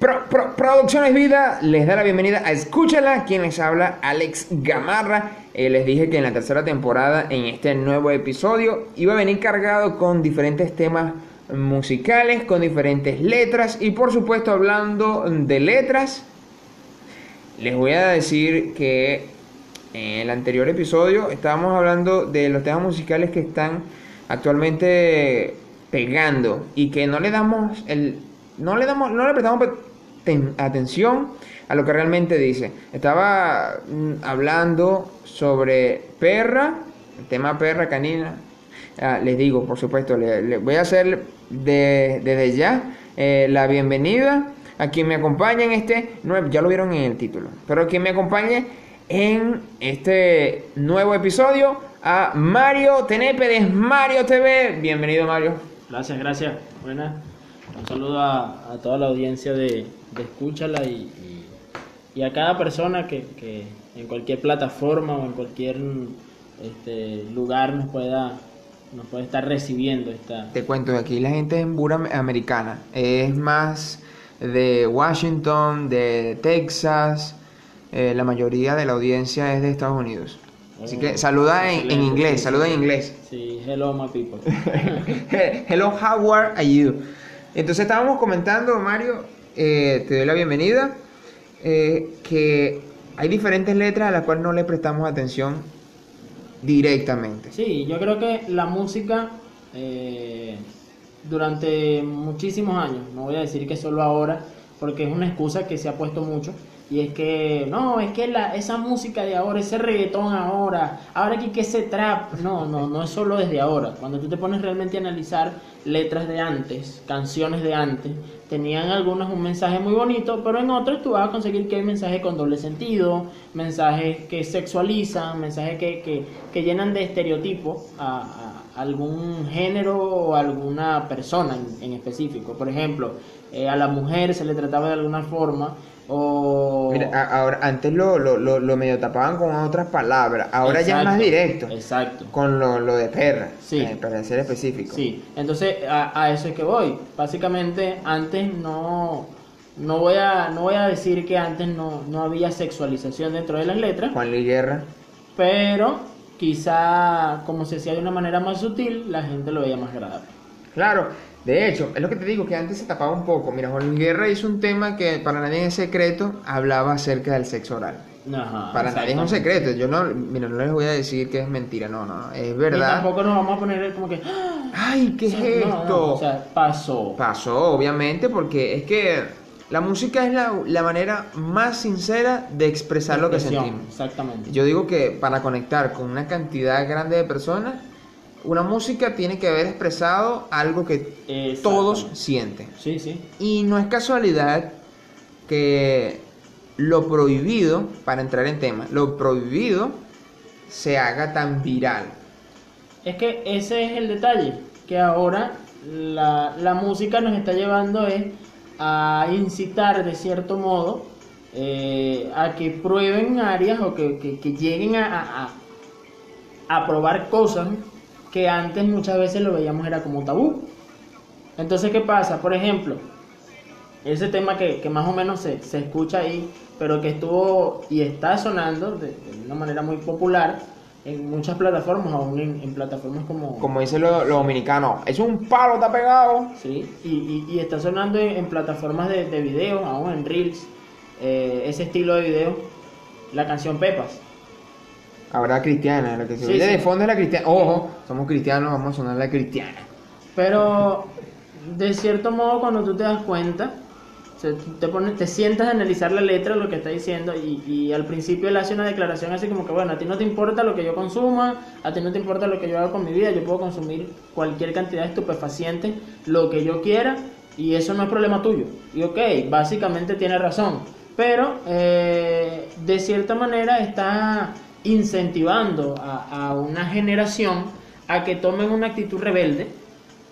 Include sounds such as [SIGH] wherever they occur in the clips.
Pro- Pro- Producciones Vida les da la bienvenida a Escúchala, quien les habla Alex Gamarra. Eh, les dije que en la tercera temporada, en este nuevo episodio, iba a venir cargado con diferentes temas musicales, con diferentes letras y por supuesto hablando de letras, les voy a decir que en el anterior episodio estábamos hablando de los temas musicales que están actualmente pegando y que no le damos el no le damos no le prestamos ten- atención a lo que realmente dice. Estaba mm, hablando sobre perra, el tema perra canina. Ah, les digo, por supuesto, le, voy a hacer de- desde ya eh, la bienvenida a quien me acompaña en este nuevo, ya lo vieron en el título, pero quien me acompañe en este nuevo episodio a Mario Tenepe de Mario TV. Bienvenido Mario. Gracias, gracias. Buenas. Un saludo a, a toda la audiencia de, de Escúchala y, y- y a cada persona que, que en cualquier plataforma o en cualquier este, lugar nos pueda, nos puede estar recibiendo esta... Te cuento que aquí la gente es americana, es más de Washington, de Texas, eh, la mayoría de la audiencia es de Estados Unidos. Así que Oh, saluda en, en inglés, saluda en inglés. Sí, hello my people. [LAUGHS] Hello, how are you? Entonces estábamos comentando, Mario, eh, te doy la bienvenida, eh, que hay diferentes letras a las cuales no le prestamos atención directamente. Sí, yo creo que la música eh, durante muchísimos años, no voy a decir que solo ahora, porque es una excusa que se ha puesto mucho, y es que, no, es que la, esa música de ahora, ese reggaetón ahora, ahora aquí que ese trap, no, no, no es solo desde ahora. Cuando tú te pones realmente a analizar letras de antes, canciones de antes, tenían algunas un mensaje muy bonito, pero en otras tú vas a conseguir que hay mensajes con doble sentido, mensajes que sexualizan, mensajes que, que, que llenan de estereotipos a, algún género o alguna persona en, en específico. Por ejemplo, eh, a la mujer se le trataba de alguna forma o... Mira, ahora, antes lo, lo, lo, lo medio tapaban con otras palabras, ahora ya es más directo, Exacto. con lo, lo de perra, Sí. eh, para ser específico. Sí, entonces a, a eso es que voy. Básicamente antes no, no, voy, a, no voy a decir que antes no, no había sexualización dentro de las letras, Juan Luis Guerra, pero quizá como se hacía de una manera más sutil, la gente lo veía más agradable. Claro, de hecho, es lo que te digo, que antes se tapaba un poco. Mira, Juan Luis Guerra hizo un tema que para nadie es secreto, hablaba acerca del sexo oral. Ajá, Para nadie es un secreto, yo no, mira, no les voy a decir que es mentira, no, no, no, es Y verdad. tampoco nos vamos a poner como que... ¡ah! Ay, ¿qué es No, esto? no, o sea, pasó. Pasó, obviamente, porque es que la música es la, la manera más sincera de expresar lo que sentimos. Exactamente. Yo digo que para conectar con una cantidad grande de personas, una música tiene que haber expresado algo que todos sienten. Sí, sí. Y no es casualidad que lo prohibido, para entrar en tema, lo prohibido se haga tan viral. Es que ese es el detalle, que ahora la, la música nos está llevando es a incitar de cierto modo eh, a que prueben áreas o que, que- que lleguen a- a probar cosas que antes muchas veces lo veíamos era como tabú. Entonces, ¿qué pasa? Por ejemplo, ese tema que, que más o menos se, se escucha ahí, pero que estuvo y está sonando de, de una manera muy popular en muchas plataformas, aún en, en plataformas como... Como dicen los, dominicanos, es un palo, está pegado. Sí, y, y- y está sonando en, en plataformas de, de video, aún en Reels, eh, ese estilo de video, la canción Pepas. Ahora cristiana, lo que se Sí, oye sí. de fondo es la cristiana. Ojo, somos cristianos, vamos a sonar la cristiana. Pero de cierto modo cuando tú te das cuenta, te, pones, te sientas a analizar la letra, lo que está diciendo, y, y al principio él hace una declaración así como que, bueno, a ti no te importa lo que yo consuma, a ti no te importa lo que yo haga con mi vida, yo puedo consumir cualquier cantidad de estupefacientes, lo que yo quiera, y eso no es problema tuyo. Y ok, básicamente tiene razón, pero eh, de cierta manera está incentivando a, una generación a que tomen una actitud rebelde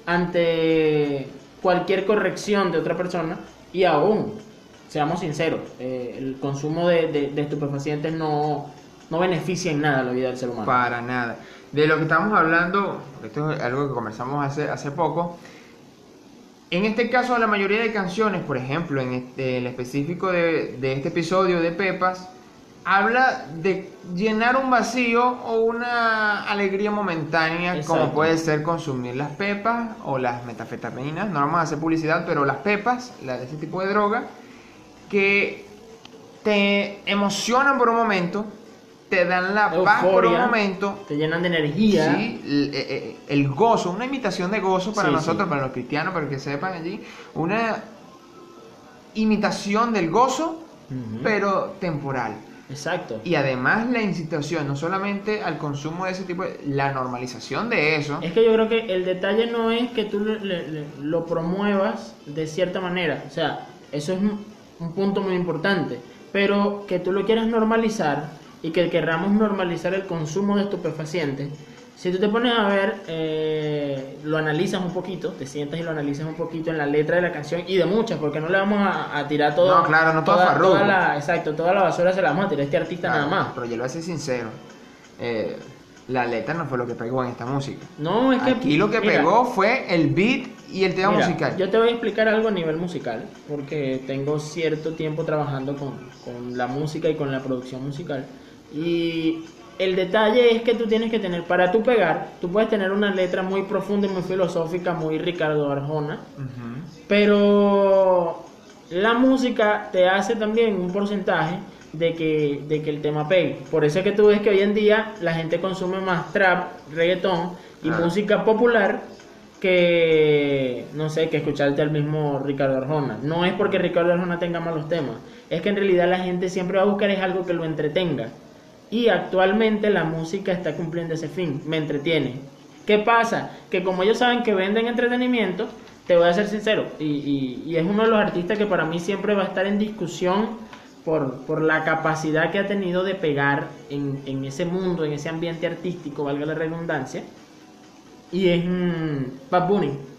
ante cualquier corrección de otra persona y aún, seamos sinceros, eh, el consumo de, estupefacientes no, no beneficia en nada la vida del ser humano. Para nada. De lo que estamos hablando, esto es algo que conversamos hace, hace poco, En este caso, la mayoría de canciones, por ejemplo, en este, el específico de, de este episodio de Pepas, habla de llenar un vacío o una alegría momentánea, como puede ser consumir las pepas o las metafetaminas. No vamos a hacer publicidad, pero las pepas, la ese tipo de droga, que te emocionan por un momento, te dan la paz por un momento. Te llenan de energía. Sí, el, eh, eh, el gozo, una imitación de gozo para Sí, nosotros, sí. para los cristianos, para que sepan allí, una imitación del gozo, pero temporal. Exacto. Y además la incitación, no solamente al consumo de ese tipo, de, la normalización de eso. Es que yo creo que el detalle no es que tú le- le- le- lo promuevas de cierta manera, o sea, eso es un, un punto muy importante, pero que tú lo quieras normalizar y que querramos normalizar el consumo de estupefacientes. Si tú te pones a ver, eh, lo analizas un poquito, te sientas y lo analizas un poquito en la letra de la canción y de muchas, porque no le vamos a, a tirar todo. No, claro, no todo toda, toda la, Exacto, toda la basura se la vamos a tirar a este artista Claro, nada más. Pero yo lo voy a ser sincero. eh, la letra no fue lo que pegó en esta música. No, es que. Aquí lo que mira, pegó fue el beat y el tema Mira, musical. Yo te voy a explicar algo a nivel musical, porque tengo cierto tiempo trabajando con, con la música y con la producción musical. Y el detalle es que tú tienes que tener, para tú pegar, tú puedes tener una letra muy profunda y muy filosófica, muy Ricardo Arjona, pero la música te hace también un porcentaje de que, de que el tema pegue. Por eso es que tú ves que hoy en día la gente consume más trap, reggaetón y música popular que, no sé, que escucharte al mismo Ricardo Arjona. No es porque Ricardo Arjona tenga malos temas, es que en realidad la gente siempre va a buscar es algo que lo entretenga. Y actualmente la música está cumpliendo ese fin, me entretiene. ¿Qué pasa? Que como ellos saben que venden entretenimiento, te voy a ser sincero, y, y- es uno de los artistas que para mí siempre va a estar en discusión por, por la capacidad que ha tenido de pegar en, en ese mundo, en ese ambiente artístico, valga la redundancia, y es mm, Bad Bunny.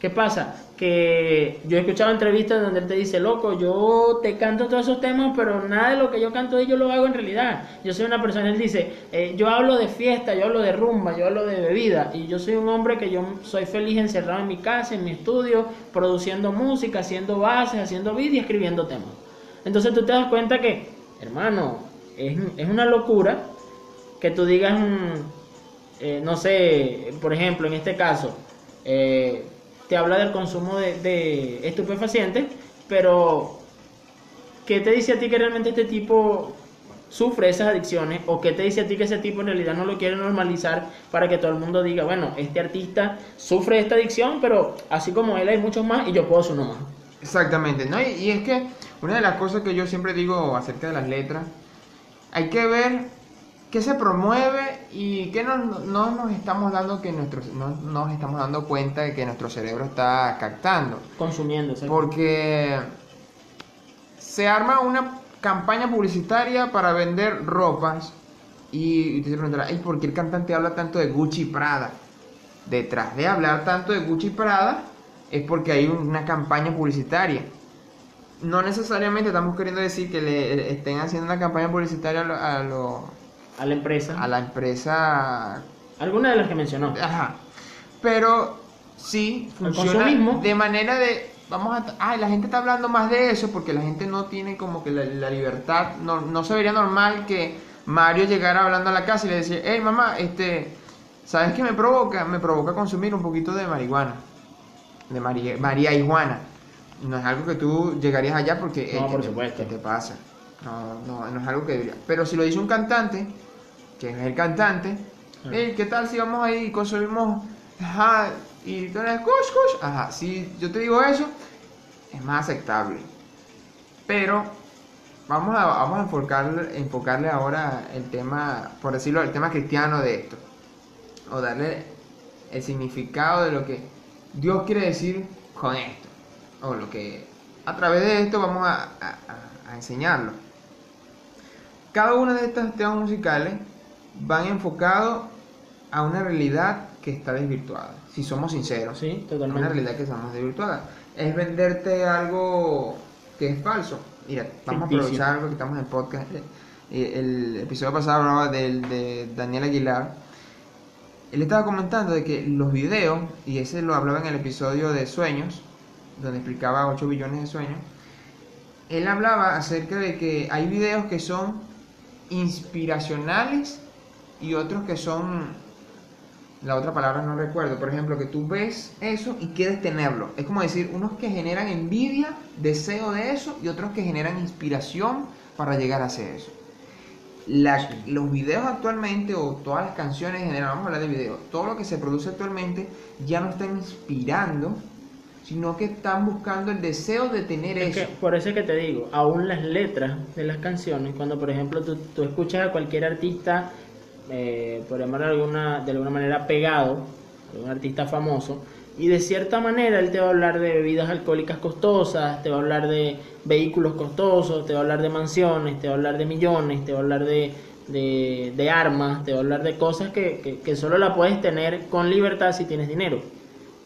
¿Qué pasa? Que yo he escuchado entrevistas donde él te dice, loco, yo te canto todos esos temas, pero nada de lo que yo canto yo lo hago en realidad. Yo soy una persona, él dice, eh, yo hablo de fiesta, yo hablo de rumba, yo hablo de bebida, y yo soy un hombre que yo soy feliz encerrado en mi casa, en mi estudio, produciendo música, haciendo bases, haciendo beats y escribiendo temas. Entonces tú te das cuenta que, hermano, es, es una locura que tú digas, eh, no sé, por ejemplo, en este caso, eh, te habla del consumo de, de estupefacientes, pero ¿qué te dice a ti que realmente este tipo sufre esas adicciones? ¿O qué te dice a ti que ese tipo en realidad no lo quiere normalizar para que todo el mundo diga, bueno, este artista sufre esta adicción, pero así como él hay muchos más y yo puedo ser uno más? Exactamente, ¿no? Y, y es que una de las cosas que yo siempre digo acerca de las letras, hay que ver qué se promueve y qué no, no nos estamos dando que nuestro, no nos estamos dando cuenta de que nuestro cerebro está captando. Consumiendo, ¿sabes? Porque se arma una campaña publicitaria para vender ropas y, te preguntarás, ¿y por qué el cantante habla tanto de Gucci y Prada? Detrás de hablar tanto de Gucci y Prada es porque hay una campaña publicitaria. No necesariamente estamos queriendo decir que le estén haciendo una campaña publicitaria a, lo- a, la empresa. a la empresa Alguna de las que mencionó. Ajá. Pero sí funciona de manera de vamos a ah, la gente está hablando más de eso porque la gente no tiene como que la, la libertad no, no se vería normal que Mario llegara hablando a la casa y le decía, hey mamá, este, ¿sabes qué me provoca? Me provoca consumir un poquito de marihuana, de María, María Iguana. No es algo que tú llegarías allá porque, No, "Ey, por ¿qué te- supuesto. ¿qué te pasa? No, no, no es algo que debería. Pero si lo dice un cantante, que es el cantante, Claro. "Ey, ¿qué tal si vamos ahí y consumimos, ajá, y tú eres, kush"? Ajá, si yo te digo eso, es más aceptable. Pero vamos a, vamos a enfocarle, enfocarle ahora el tema, por decirlo, el tema cristiano de esto. O darle el significado de lo que Dios quiere decir con esto. O lo que a través de esto vamos a- a- a enseñarlo. Cada uno de estos temas musicales van enfocados a una realidad que está desvirtuada. Si somos sinceros. Sí, Una totalmente. realidad que estamos desvirtuada. Es venderte algo que es falso. Mira, vamos Ficticio. a aprovechar algo que estamos en podcast. Eh, El episodio pasado hablaba del, de Daniel Aguilar. Él estaba comentando de que los videos, y ese lo hablaba en el episodio de Sueños, donde explicaba 8 billones de sueños, él hablaba acerca de que hay videos que son inspiracionales y otros que son, la otra palabra no recuerdo, por ejemplo, que tú ves eso y quieres tenerlo. Es como decir, unos que generan envidia, deseo de eso y otros que generan inspiración para llegar a hacer eso. Los videos actualmente o todas las canciones en general, vamos a hablar de videos, todo lo que se produce actualmente ya no está inspirando sino que están buscando el deseo de tener eso. por eso es que te digo, aún las letras de las canciones, cuando por ejemplo tú, tú escuchas a cualquier artista, eh, por llamarlo de alguna, de alguna manera pegado, un artista famoso, y de cierta manera él te va a hablar de bebidas alcohólicas costosas, te va a hablar de vehículos costosos, te va a hablar de mansiones, te va a hablar de millones, te va a hablar de, de, armas, te va a hablar de cosas que, que, que solo la puedes tener con libertad si tienes dinero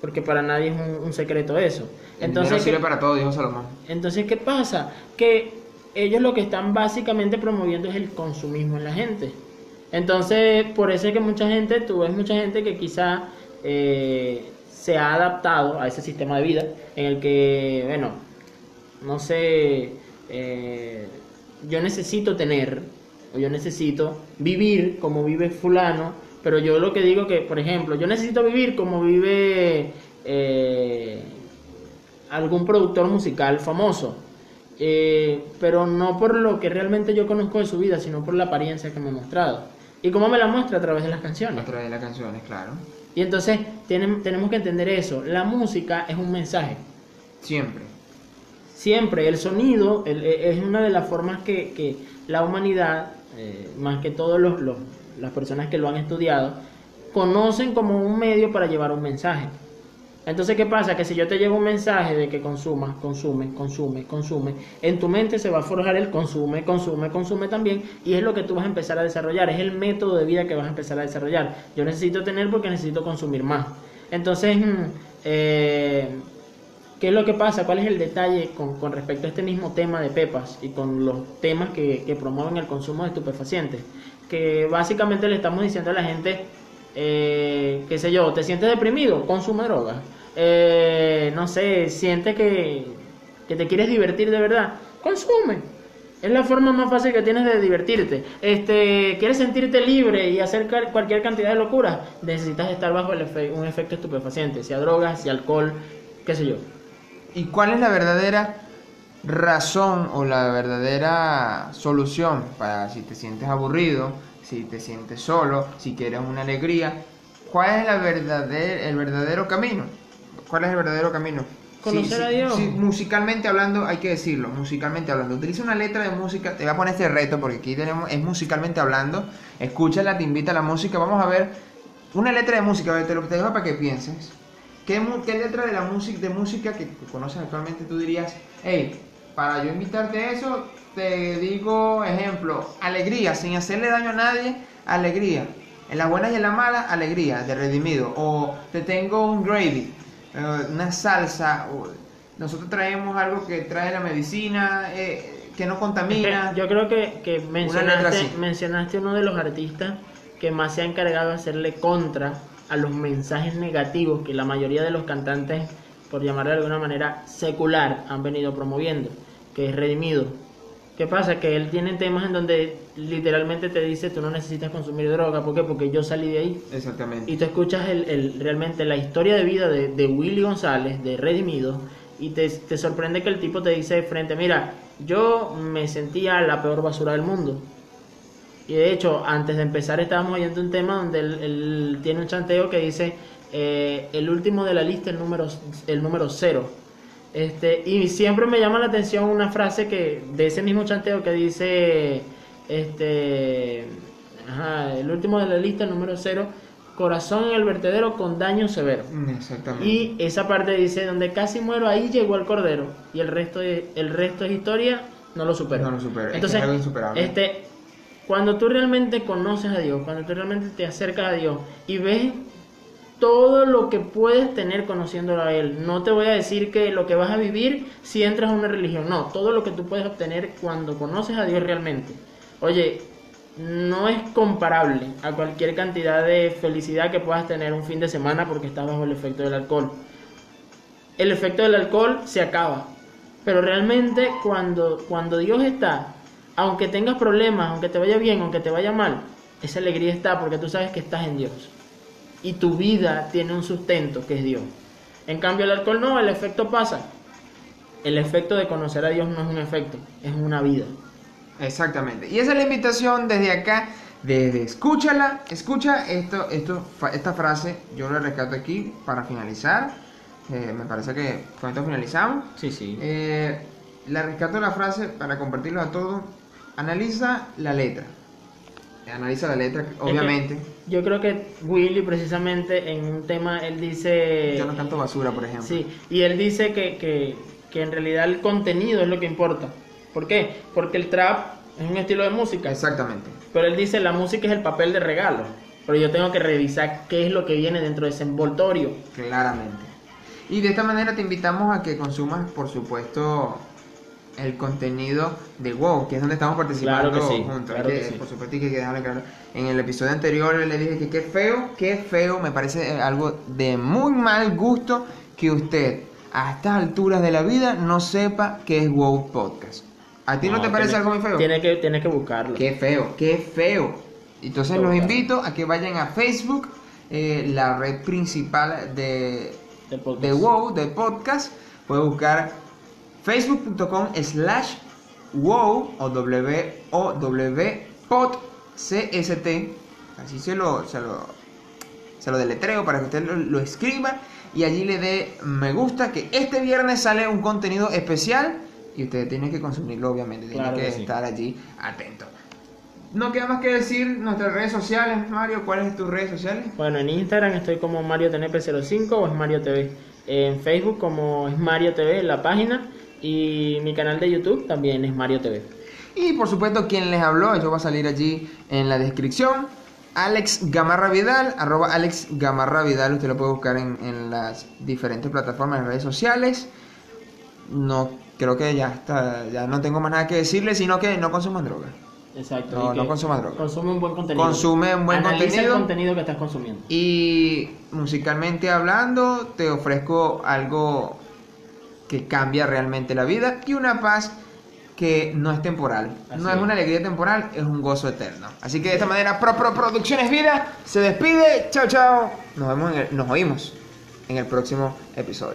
porque para nadie es un, secreto eso. Entonces, sirve para todo, dijo Salomón. Entonces, ¿qué pasa? Que ellos lo que están básicamente promoviendo es el consumismo en la gente. Entonces, por eso es que mucha gente, tú ves mucha gente que quizá eh, se ha adaptado a ese sistema de vida en el que, bueno, no sé, eh, yo necesito tener, o yo necesito vivir como vive fulano, pero yo lo que digo que, por ejemplo, yo necesito vivir como vive eh, algún productor musical famoso. Pero no por lo que realmente yo conozco de su vida, sino por la apariencia que me ha mostrado. ¿Y cómo me la muestra? A través de las canciones. A través de las canciones, claro. Y entonces tenemos que entender eso. La música es un mensaje. Siempre. Siempre. El sonido e, es una de las formas que, la humanidad, eh, más que todos los, los, las personas que lo han estudiado, conocen como un medio para llevar un mensaje. Entonces, ¿qué pasa? Que si yo te llevo un mensaje de que consumas, consume, consume, consume, en tu mente se va a forjar el consume, consume, consume también, y es lo que tú vas a empezar a desarrollar, es el método de vida que vas a empezar a desarrollar. Yo necesito tener porque necesito consumir más. Entonces, mm, eh, ¿qué es lo que pasa? ¿Cuál es el detalle con, respecto a este mismo tema de Pepas y con los temas que, que promueven el consumo de estupefacientes? que básicamente le estamos diciendo a la gente, eh, qué sé yo, te sientes deprimido, consume droga. Eh, no sé, sientes que, que te quieres divertir de verdad, consume. Es la forma más fácil que tienes de divertirte. Este, quieres sentirte libre y hacer cualquier cantidad de locuras, necesitas estar bajo el un efecto estupefaciente, sea drogas, sea alcohol, qué sé yo. ¿Y cuál es la verdadera razón o la verdadera solución para si te sientes aburrido, si te sientes solo, si quieres una alegría. ¿Cuál es la verdadera, el verdadero camino? ¿Cuál es el verdadero camino? Conocer a Dios. musicalmente hablando, hay que decirlo, musicalmente hablando. Utiliza una letra de música, te voy a poner este reto porque aquí tenemos, es musicalmente hablando. Escúchala, te invita a la música. Vamos a ver una letra de música, te lo te dejo para que pienses. ¿Qué, ¿Qué, letra de la música de música que conoces actualmente tú dirías, hey, para yo invitarte a eso, te digo ejemplo, alegría, sin hacerle daño a nadie, alegría. En las buenas y en las malas, alegría, de redimido. O te tengo un gravy, eh, una salsa. nosotros traemos algo que trae la medicina, eh, que no contamina. [LAUGHS] yo creo que, que mencionaste, mencionaste uno de los artistas que más se ha encargado de hacerle contra a los mensajes negativos que la mayoría de los cantantes por llamarlo de alguna manera, secular han venido promoviendo, que es redimido. ¿Qué pasa? Que él tiene temas en donde literalmente te dice tú no necesitas consumir droga. ¿Por qué? Porque yo salí de ahí. Exactamente. Y tú escuchas el, realmente la historia de vida de, de Willy González, de Redimido, y te, te, sorprende que el tipo te dice de frente, mira, yo me sentía la peor basura del mundo. Y de hecho, antes de empezar estábamos oyendo un tema donde él tiene un chanteo que dice, eh, el último de la lista, el número, el número cero. Este, y siempre me llama la atención una frase que de ese mismo chanteo que dice, este, el último de la lista, el número cero, corazón en el vertedero con daño severo. Mm, exactamente. Y esa parte dice, donde casi muero, ahí llegó el cordero. Y el resto, de, el resto es historia, no lo supero. No lo supero. Entonces, este, cuando tú realmente conoces a Dios, cuando tú realmente te acercas a Dios y ves todo lo que puedes tener conociéndolo a Él. No te voy a decir que lo que vas a vivir si entras a una religión, no, todo lo que tú puedes obtener cuando conoces a Dios realmente. Oye, no es comparable a cualquier cantidad de felicidad que puedas tener un fin de semana porque estás bajo el efecto del alcohol. el efecto del alcohol se acaba. Pero realmente cuando, cuando Dios está, aunque tengas problemas, aunque te vaya bien, aunque te vaya mal, esa alegría está porque tú sabes que estás en Dios. Y tu vida tiene un sustento que es Dios. En cambio el alcohol no, el efecto pasa. El efecto de conocer a Dios no es un efecto, es una vida. Exactamente. Y esa es la invitación desde acá, desde escúchala, escucha esto, esto, esta frase, yo la rescato aquí para finalizar. Eh, me parece que con esto finalizamos. Sí, sí. Eh, la rescato la frase para compartirlo a todos. Analiza la letra. Analiza la letra, obviamente. Yo creo que Willy precisamente en un tema, él dice... Yo no canto basura, por ejemplo. Sí, y él dice que, que, que en realidad el contenido es lo que importa. ¿Por qué? Porque el trap es un estilo de música. Exactamente. Pero él dice la música es el papel de regalo. Pero yo tengo que revisar qué es lo que viene dentro de ese envoltorio. Claramente. Y de esta manera te invitamos a que consumas, por supuesto, el contenido de WoW, que es donde estamos participando Claro que sí, juntos. claro Hay que que- sí. Por supuesto, hay que dejarlo claro. En el episodio anterior le dije que qué feo, qué feo, me parece eh, algo de muy mal gusto que usted, a estas alturas de la vida, no sepa qué es WoW Podcast. ¿A ti no, te parece tiene- algo muy feo? Tiene que, tiene que buscarlo. Qué feo, qué feo. Entonces Lo los invito a que vayan a Facebook, eh, la red principal de, de WoW, del podcast. Puedes buscar facebook.com slash wow o w o w pod cst. Así se lo, se lo, se lo deletreo para que usted lo, lo escriba y allí le dé me gusta que este viernes sale un contenido especial y usted tiene que consumirlo obviamente, tiene Claro que que sí. estar allí atento. No queda más que decir nuestras redes sociales, Mario, ¿cuáles son tus redes sociales? Bueno, en Instagram estoy como MarioTNP05 o es Mario TV. En Facebook como es Mario TV la página. Y mi canal de YouTube también es Mario TV. Y por supuesto, quien les habló, eso va a salir allí en la descripción. Alex Gamarra Vidal, arroba Alex Gamarra Vidal, usted lo puede buscar en, en las diferentes plataformas de redes sociales. No, creo que ya está, ya no tengo más nada que decirle, sino que no consuman droga. Exacto. No, no que consuma droga. Consume un buen contenido. Consume un buen Analiza contenido. el contenido que estás consumiendo. Y musicalmente hablando, te ofrezco algo que cambia realmente la vida y una paz que no es temporal. Así no es es. una alegría temporal, es un gozo eterno. Así que de esta manera, Pro Pro Producciones Vida se despide. Chao, chao. Nos vemos en el- nos oímos en el próximo episodio.